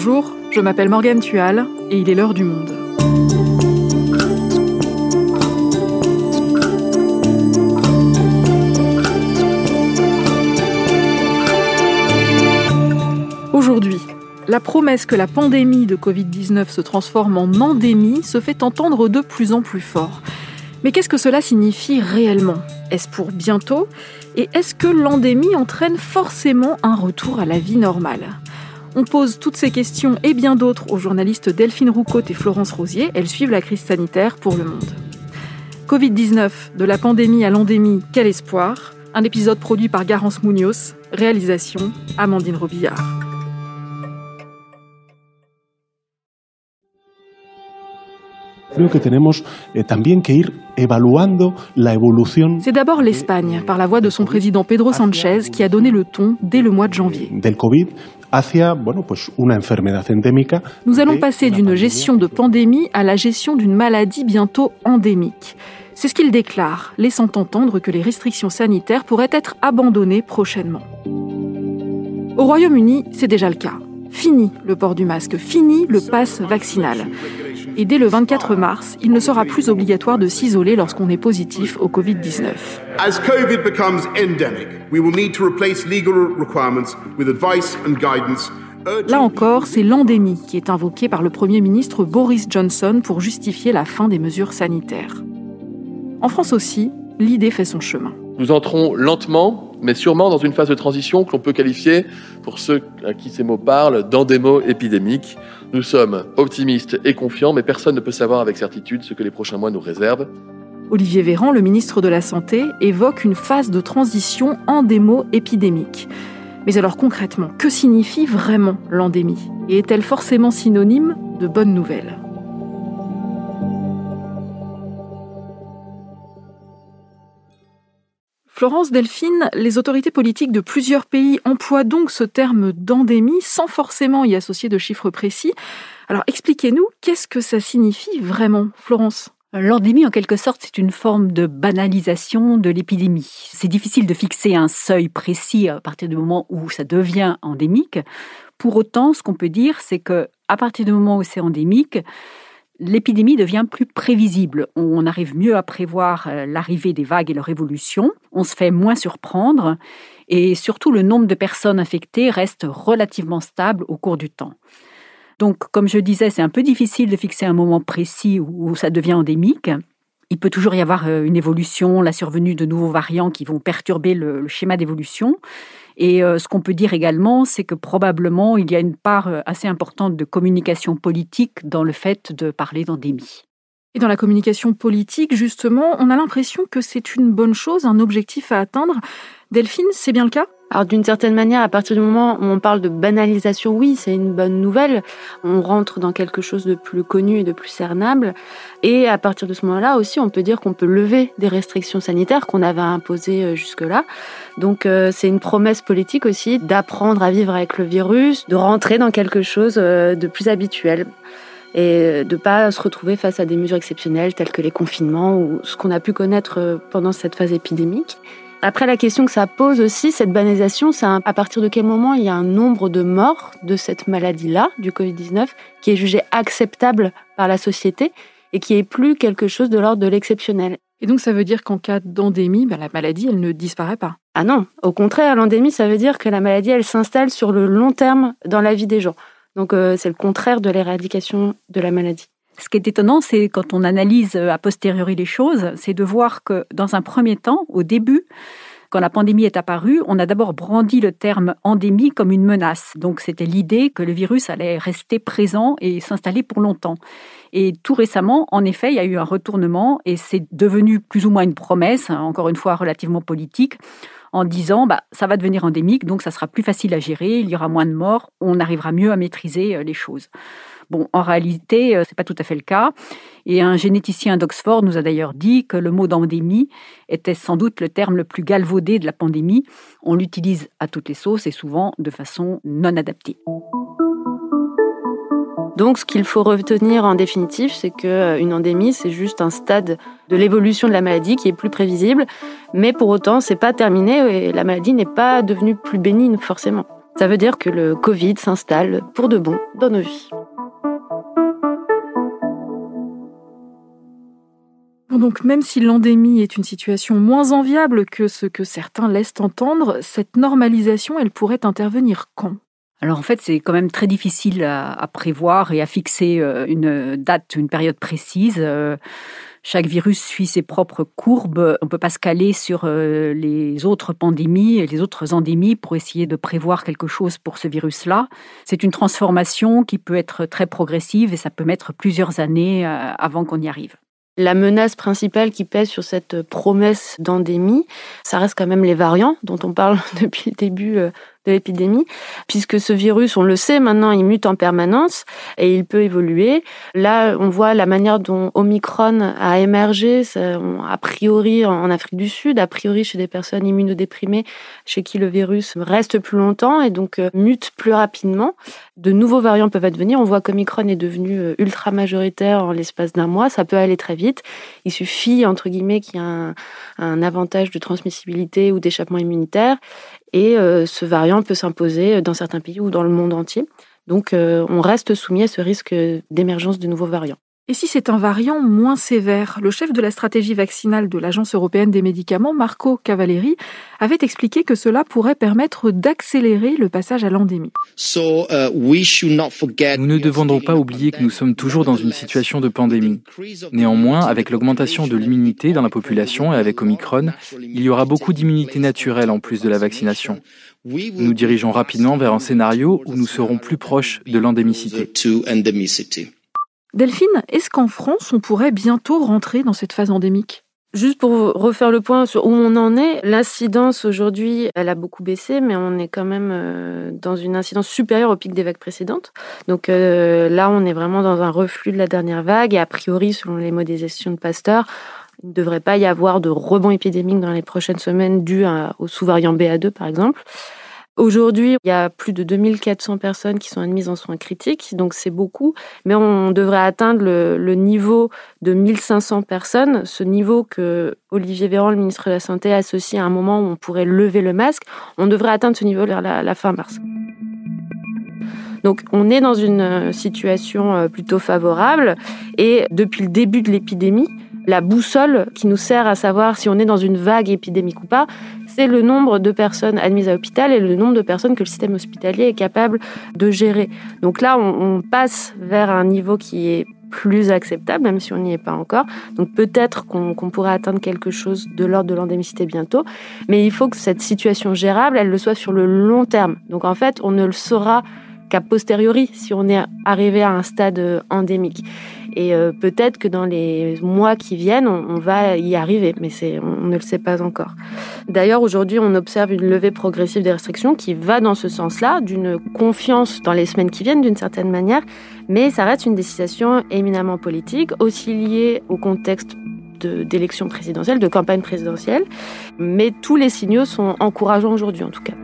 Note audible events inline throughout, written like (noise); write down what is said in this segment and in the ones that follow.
Bonjour, je m'appelle Morgane Tual et il est l'heure du monde. Aujourd'hui, la promesse que la pandémie de Covid-19 se transforme en endémie se fait entendre de plus en plus fort. Mais qu'est-ce que cela signifie réellement? Est-ce pour bientôt? Et est-ce que l'endémie entraîne forcément un retour à la vie normale? On pose toutes ces questions et bien d'autres aux journalistes Delphine Roucault et Florence Rosier. Elles suivent la crise sanitaire pour le monde. Covid-19, de la pandémie à l'endémie, quel espoir? Un épisode produit par Garance Munoz, réalisation Amandine Robillard. C'est d'abord l'Espagne, par la voix de son président Pedro Sanchez, qui a donné le ton dès le mois de janvier. Nous allons passer d'une gestion de pandémie à la gestion d'une maladie bientôt endémique. C'est ce qu'il déclare, laissant entendre que les restrictions sanitaires pourraient être abandonnées prochainement. Au Royaume-Uni, c'est déjà le cas. Fini le port du masque, fini le pass vaccinal. Et dès le 24 mars, il ne sera plus obligatoire de s'isoler lorsqu'on est positif au Covid-19. Là encore, c'est l'endémie qui est invoquée par le Premier ministre Boris Johnson pour justifier la fin des mesures sanitaires. En France aussi, l'idée fait son chemin. Nous entrons lentement, mais sûrement dans une phase de transition que l'on peut qualifier, pour ceux à qui ces mots parlent, d'endémo épidémique. Nous sommes optimistes et confiants, mais personne ne peut savoir avec certitude ce que les prochains mois nous réservent. Olivier Véran, le ministre de la Santé, évoque une phase de transition endémo-épidémique. Mais alors concrètement, que signifie vraiment l'endémie? Et est-elle forcément synonyme de bonnes nouvelles? Florence Delphine, les autorités politiques de plusieurs pays emploient donc ce terme d'endémie sans forcément y associer de chiffres précis. Alors expliquez-nous, qu'est-ce que ça signifie vraiment, Florence? L'endémie, en quelque sorte, c'est une forme de banalisation de l'épidémie. C'est difficile de fixer un seuil précis à partir du moment où ça devient endémique. Pour autant, ce qu'on peut dire, c'est que à partir du moment où c'est endémique, l'épidémie devient plus prévisible. On arrive mieux à prévoir euh, l'arrivée des vagues et leur évolution. On se fait moins surprendre. Et surtout, le nombre de personnes infectées reste relativement stable au cours du temps. Donc, comme je disais, c'est un peu difficile de fixer un moment précis où ça devient endémique. Il peut toujours y avoir euh, une évolution, la survenue de nouveaux variants qui vont perturber le, schéma d'évolution. Et euh, ce qu'on peut dire également, c'est que probablement il y a une part euh, assez importante de communication politique dans le fait de parler d'endémie. Et dans la communication politique, justement, on a l'impression que c'est une bonne chose, un objectif à atteindre. Delphine, c'est bien le cas? Alors d'une certaine manière, à partir du moment où on parle de banalisation, oui, c'est une bonne nouvelle. On rentre dans quelque chose de plus connu et de plus cernable. Et à partir de ce moment-là aussi, on peut dire qu'on peut lever des restrictions sanitaires qu'on avait imposées euh, jusque-là. Donc euh, c'est une promesse politique aussi d'apprendre à vivre avec le virus, de rentrer dans quelque chose euh, de plus habituel et de ne pas se retrouver face à des mesures exceptionnelles telles que les confinements ou ce qu'on a pu connaître pendant cette phase épidémique. Après, la question que ça pose aussi, cette banalisation, c'est à partir de quel moment il y a un nombre de morts de cette maladie-là, du Covid-19, qui est jugé acceptable par la société et qui est plus quelque chose de l'ordre de l'exceptionnel? Et donc ça veut dire qu'en cas d'endémie, ben, la maladie, elle ne disparaît pas? Ah non, au contraire, l'endémie, ça veut dire que la maladie, elle s'installe sur le long terme dans la vie des gens. Donc euh, c'est le contraire de l'éradication de la maladie. Ce qui est étonnant, c'est quand on analyse euh, a posteriori les choses, c'est de voir que dans un premier temps, au début, quand la pandémie est apparue, on a d'abord brandi le terme endémie comme une menace. Donc c'était l'idée que le virus allait rester présent et s'installer pour longtemps. Et tout récemment, en effet, il y a eu un retournement et c'est devenu plus ou moins une promesse, hein, encore une fois relativement politique, en disant bah, ça va devenir endémique, donc ça sera plus facile à gérer, il y aura moins de morts, on arrivera mieux à maîtriser euh, les choses. Bon, en réalité, euh, ce n'est pas tout à fait le cas. Et un généticien d'Oxford nous a d'ailleurs dit que le mot d'endémie était sans doute le terme le plus galvaudé de la pandémie. On l'utilise à toutes les sauces et souvent de façon non adaptée. Donc, ce qu'il faut retenir en définitive, c'est qu'une euh, endémie, c'est juste un stade de l'évolution de la maladie qui est plus prévisible, mais pour autant, c'est pas terminé et la maladie n'est pas devenue plus bénigne forcément. Ça veut dire que le Covid s'installe pour de bon dans nos vies. Donc même si l'endémie est une situation moins enviable que ce que certains laissent entendre, cette normalisation, elle pourrait intervenir quand? Alors en fait, c'est quand même très difficile à, prévoir et à fixer euh, une date, une période précise. Euh, chaque virus suit ses propres courbes. On ne peut pas se caler sur euh, les autres pandémies et les autres endémies pour essayer de prévoir quelque chose pour ce virus-là. C'est une transformation qui peut être très progressive et ça peut mettre plusieurs années avant qu'on y arrive. La menace principale qui pèse sur cette promesse d'endémie, ça reste quand même les variants dont on parle (laughs) depuis le début de l'épidémie, puisque ce virus, on le sait maintenant, il mute en permanence et il peut évoluer. Là, on voit la manière dont Omicron a émergé, a priori en Afrique du Sud, a priori chez des personnes immunodéprimées, chez qui le virus reste plus longtemps et donc euh, mute plus rapidement. De nouveaux variants peuvent advenir. On voit qu'Omicron est devenu euh, ultra majoritaire en l'espace d'un mois. Ça peut aller très vite. Il suffit, entre guillemets, qu'il y ait un, un avantage de transmissibilité ou d'échappement immunitaire. Et euh, ce variant peut s'imposer dans certains pays ou dans le monde entier. Donc euh, on reste soumis à ce risque d'émergence de nouveaux variants. Et si c'est un variant moins sévère? Le chef de la stratégie vaccinale de l'Agence européenne des médicaments, Marco Cavalleri, avait expliqué que cela pourrait permettre d'accélérer le passage à l'endémie. Uh, nous ne devons donc pas oublier que nous sommes toujours dans une situation de pandémie. Néanmoins, avec l'augmentation de l'immunité dans la population et avec Omicron, il y aura beaucoup d'immunité naturelle en plus de la vaccination. Nous dirigeons rapidement vers un scénario où nous serons plus proches de l'endémicité. Delphine, est-ce qu'en France, on pourrait bientôt rentrer dans cette phase endémique? Juste pour refaire le point sur où on en est, l'incidence aujourd'hui, elle a beaucoup baissé, mais on est quand même euh, dans une incidence supérieure au pic des vagues précédentes. Donc euh, là, on est vraiment dans un reflux de la dernière vague, et a priori, selon les modélisations de Pasteur, il ne devrait pas y avoir de rebond épidémique dans les prochaines semaines dû au sous-variant BA2, par exemple. Aujourd'hui, il y a plus de 2400 personnes qui sont admises en soins critiques, donc c'est beaucoup, mais on devrait atteindre le, niveau de 1500 personnes, ce niveau que Olivier Véran, le ministre de la Santé, associe à un moment où on pourrait lever le masque. On devrait atteindre ce niveau vers la, la fin mars. Donc on est dans une situation euh, plutôt favorable et depuis le début de l'épidémie, la boussole qui nous sert à savoir si on est dans une vague épidémique ou pas, c'est le nombre de personnes admises à l'hôpital et le nombre de personnes que le système hospitalier est capable de gérer. Donc là, on, passe vers un niveau qui est plus acceptable, même si on n'y est pas encore. Donc peut-être qu'on pourrait atteindre quelque chose de l'ordre de l'endémicité bientôt, mais il faut que cette situation gérable, elle le soit sur le long terme. Donc en fait, on ne le saura qu'à posteriori si on est arrivé à un stade endémique. Et euh, peut-être que dans les mois qui viennent, on, va y arriver, mais on ne le sait pas encore. D'ailleurs, aujourd'hui, on observe une levée progressive des restrictions qui va dans ce sens-là, d'une confiance dans les semaines qui viennent d'une certaine manière, mais ça reste une décision éminemment politique, aussi liée au contexte d'élection présidentielle, de campagne présidentielle, mais tous les signaux sont encourageants aujourd'hui en tout cas.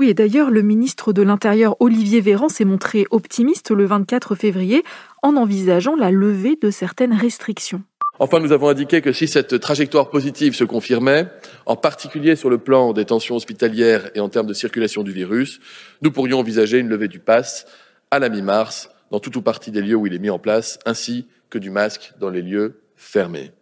Oui, et d'ailleurs, le ministre de l'Intérieur, Olivier Véran, s'est montré optimiste le 24 février en envisageant la levée de certaines restrictions. Enfin, nous avons indiqué que si cette trajectoire positive se confirmait, en particulier sur le plan des tensions hospitalières et en termes de circulation du virus, nous pourrions envisager une levée du pass à la mi-mars dans tout ou partie des lieux où il est mis en place, ainsi que du masque dans les lieux fermés.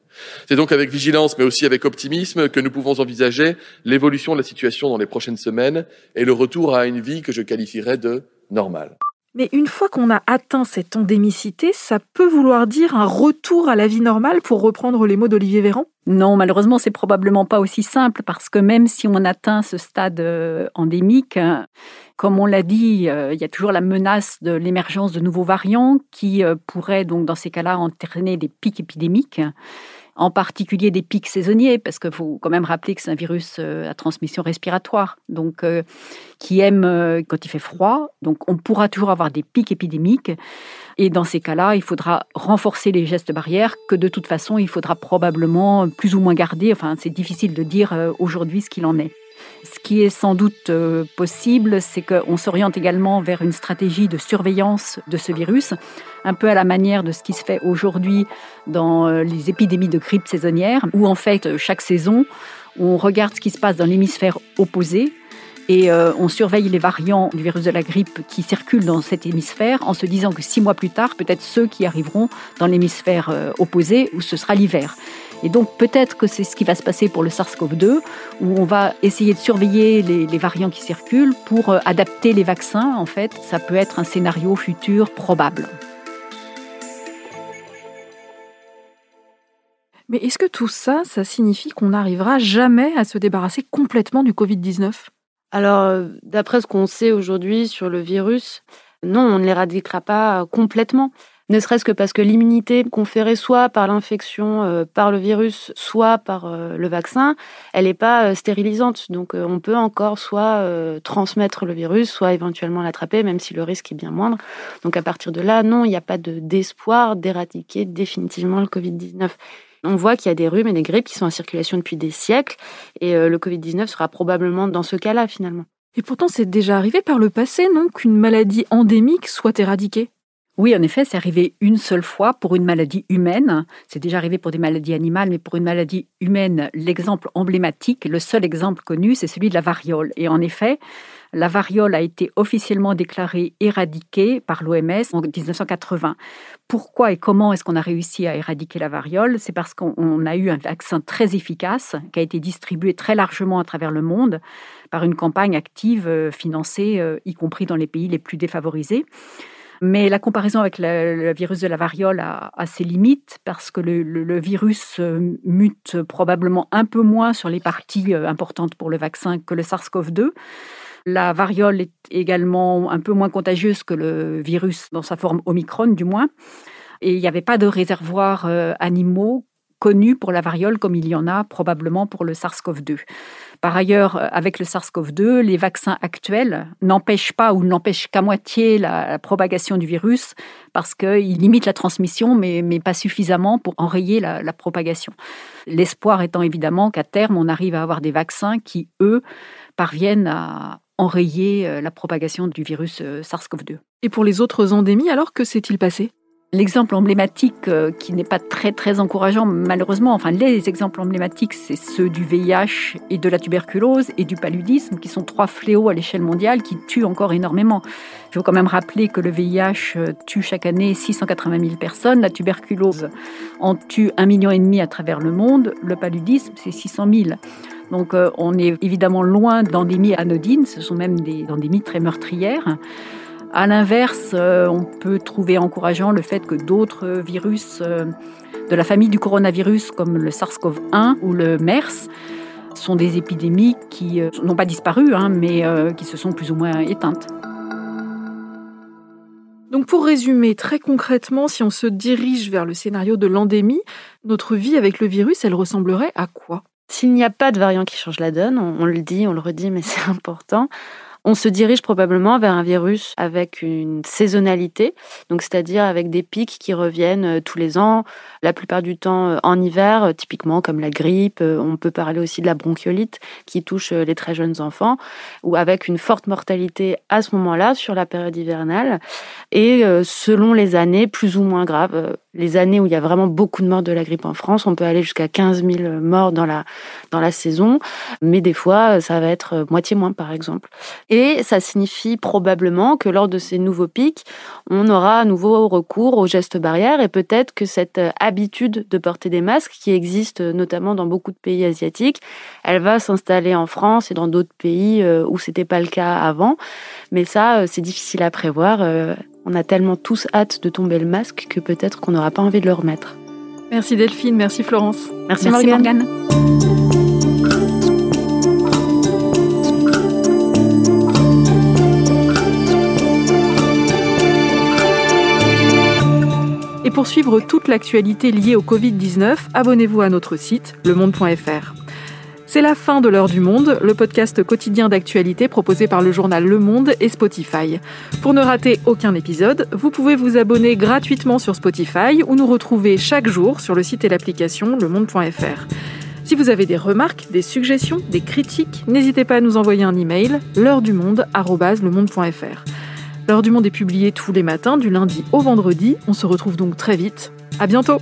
C'est donc avec vigilance, mais aussi avec optimisme, que nous pouvons envisager l'évolution de la situation dans les prochaines semaines et le retour à une vie que je qualifierais de normale. Mais une fois qu'on a atteint cette endémicité, ça peut vouloir dire un retour à la vie normale, pour reprendre les mots d'Olivier Véran? Non, malheureusement, c'est probablement pas aussi simple, parce que même si on atteint ce stade euh, endémique, comme on l'a dit, euh, il y a toujours la menace de l'émergence de nouveaux variants qui euh, pourraient donc dans ces cas-là entraîner des pics épidémiques en particulier des pics saisonniers, parce qu'il faut quand même rappeler que c'est un virus euh, à transmission respiratoire, donc euh, qui aime euh, quand il fait froid. Donc on pourra toujours avoir des pics épidémiques. Et dans ces cas-là, il faudra renforcer les gestes barrières, que de toute façon, il faudra probablement plus ou moins garder. Enfin, c'est difficile de dire aujourd'hui ce qu'il en est. Ce qui est sans doute euh, possible, c'est qu'on s'oriente également vers une stratégie de surveillance de ce virus, un peu à la manière de ce qui se fait aujourd'hui dans euh, les épidémies de grippe saisonnière, où en fait, chaque saison, on regarde ce qui se passe dans l'hémisphère opposé Et euh, on surveille les variants du virus de la grippe qui circulent dans cet hémisphère en se disant que six mois plus tard, peut-être ceux qui arriveront dans l'hémisphère euh, opposé où ce sera l'hiver. Et donc peut-être que c'est ce qui va se passer pour le SARS-CoV-2, où on va essayer de surveiller les, les variants qui circulent pour euh, adapter les vaccins. En fait, ça peut être un scénario futur probable. Mais est-ce que tout ça, ça signifie qu'on n'arrivera jamais à se débarrasser complètement du Covid-19 Alors, euh, d'après ce qu'on sait aujourd'hui sur le virus, non, on ne l'éradiquera pas complètement. Ne serait-ce que parce que l'immunité conférée soit par l'infection euh, par le virus, soit par euh, le vaccin, elle n'est pas stérilisante. Donc on peut encore soit transmettre le virus, soit éventuellement l'attraper, même si le risque est bien moindre. Donc à partir de là, non, il n'y a pas d'espoir d'éradiquer définitivement le Covid-19. On voit qu'il y a des rhumes et des grippes qui sont en circulation depuis des siècles et euh, le Covid-19 sera probablement dans ce cas-là finalement. Et pourtant, c'est déjà arrivé par le passé, non, qu'une maladie endémique soit éradiquée? Oui, en effet, c'est arrivé une seule fois pour une maladie humaine. C'est déjà arrivé pour des maladies animales, mais pour une maladie humaine, l'exemple emblématique, le seul exemple connu, c'est celui de la variole. Et en effet, la variole a été officiellement déclarée éradiquée par l'OMS en 1980. Pourquoi et comment est-ce qu'on a réussi à éradiquer la variole? C'est parce qu'on a eu un vaccin très efficace qui a été distribué très largement à travers le monde par une campagne active euh, financée, euh, y compris dans les pays les plus défavorisés. Mais la comparaison avec le, virus de la variole a, ses limites parce que le, virus euh, mute probablement un peu moins sur les parties euh, importantes pour le vaccin que le SARS-CoV-2. La variole est également un peu moins contagieuse que le virus dans sa forme Omicron, du moins. Et il n'y avait pas de réservoirs euh, animaux connus pour la variole comme il y en a probablement pour le SARS-CoV-2. Par ailleurs, euh, avec le SARS-CoV-2, les vaccins actuels n'empêchent pas ou n'empêchent qu'à moitié la, propagation du virus parce qu'ils limitent la transmission, mais, pas suffisamment pour enrayer la, la propagation. L'espoir étant évidemment qu'à terme, on arrive à avoir des vaccins qui, eux, parviennent à enrayer euh, la propagation du virus euh, SARS-CoV-2. Et pour les autres endémies, alors que s'est-il passé? L'exemple emblématique euh, qui n'est pas très très encourageant malheureusement, enfin les exemples emblématiques c'est ceux du VIH et de la tuberculose et du paludisme qui sont trois fléaux à l'échelle mondiale qui tuent encore énormément. Il faut quand même rappeler que le VIH euh, tue chaque année 680 000 personnes, la tuberculose en tue un million et demi à travers le monde, le paludisme c'est 600 000. Donc euh, on est évidemment loin d'endémies anodines, ce sont même des endémies très meurtrières. À l'inverse, euh, on peut trouver encourageant le fait que d'autres virus euh, de la famille du coronavirus, comme le SARS-CoV-1 ou le MERS, sont des épidémies qui euh, n'ont pas disparu, hein, mais qui se sont plus ou moins éteintes. Donc pour résumer très concrètement, si on se dirige vers le scénario de l'endémie, notre vie avec le virus, elle ressemblerait à quoi? S'il n'y a pas de variant qui change la donne, on le dit, on le redit, mais (laughs) c'est important, on se dirige probablement vers un virus avec une saisonnalité, donc c'est-à-dire avec des pics qui reviennent euh, tous les ans, la plupart du temps euh, en hiver, euh, typiquement comme la grippe. On peut parler aussi de la bronchiolite qui touche les très jeunes enfants, ou avec une forte mortalité à ce moment-là sur la période hivernale, et selon les années plus ou moins graves les années où il y a vraiment beaucoup de morts de la grippe en France, on peut aller jusqu'à 15 000 morts dans la, dans la saison, mais des fois, ça va être moitié moins, par exemple. Et ça signifie probablement que lors de ces nouveaux pics, on aura à nouveau recours aux gestes barrières et peut-être que cette habitude de porter des masques, qui existe notamment dans beaucoup de pays asiatiques, elle va s'installer en France et dans d'autres pays euh, où c'était pas le cas avant. Mais ça, euh, c'est difficile à prévoir. On a tellement tous hâte de tomber le masque que peut-être qu'on n'aura pas envie de le remettre. Merci Delphine, merci Florence. Merci, Morgane. Et pour suivre toute l'actualité liée au Covid-19, abonnez-vous à notre site lemonde.fr. C'est la fin de l'heure du monde, le podcast quotidien d'actualité proposé par le journal Le Monde et Spotify. Pour ne rater aucun épisode, vous pouvez vous abonner gratuitement sur Spotify ou nous retrouver chaque jour sur le site et l'application lemonde.fr. Si vous avez des remarques, des suggestions, des critiques, n'hésitez pas à nous envoyer un email l'heure du monde @lemonde.fr. L'heure du monde est publiée tous les matins du lundi au vendredi. On se retrouve donc très vite. À bientôt.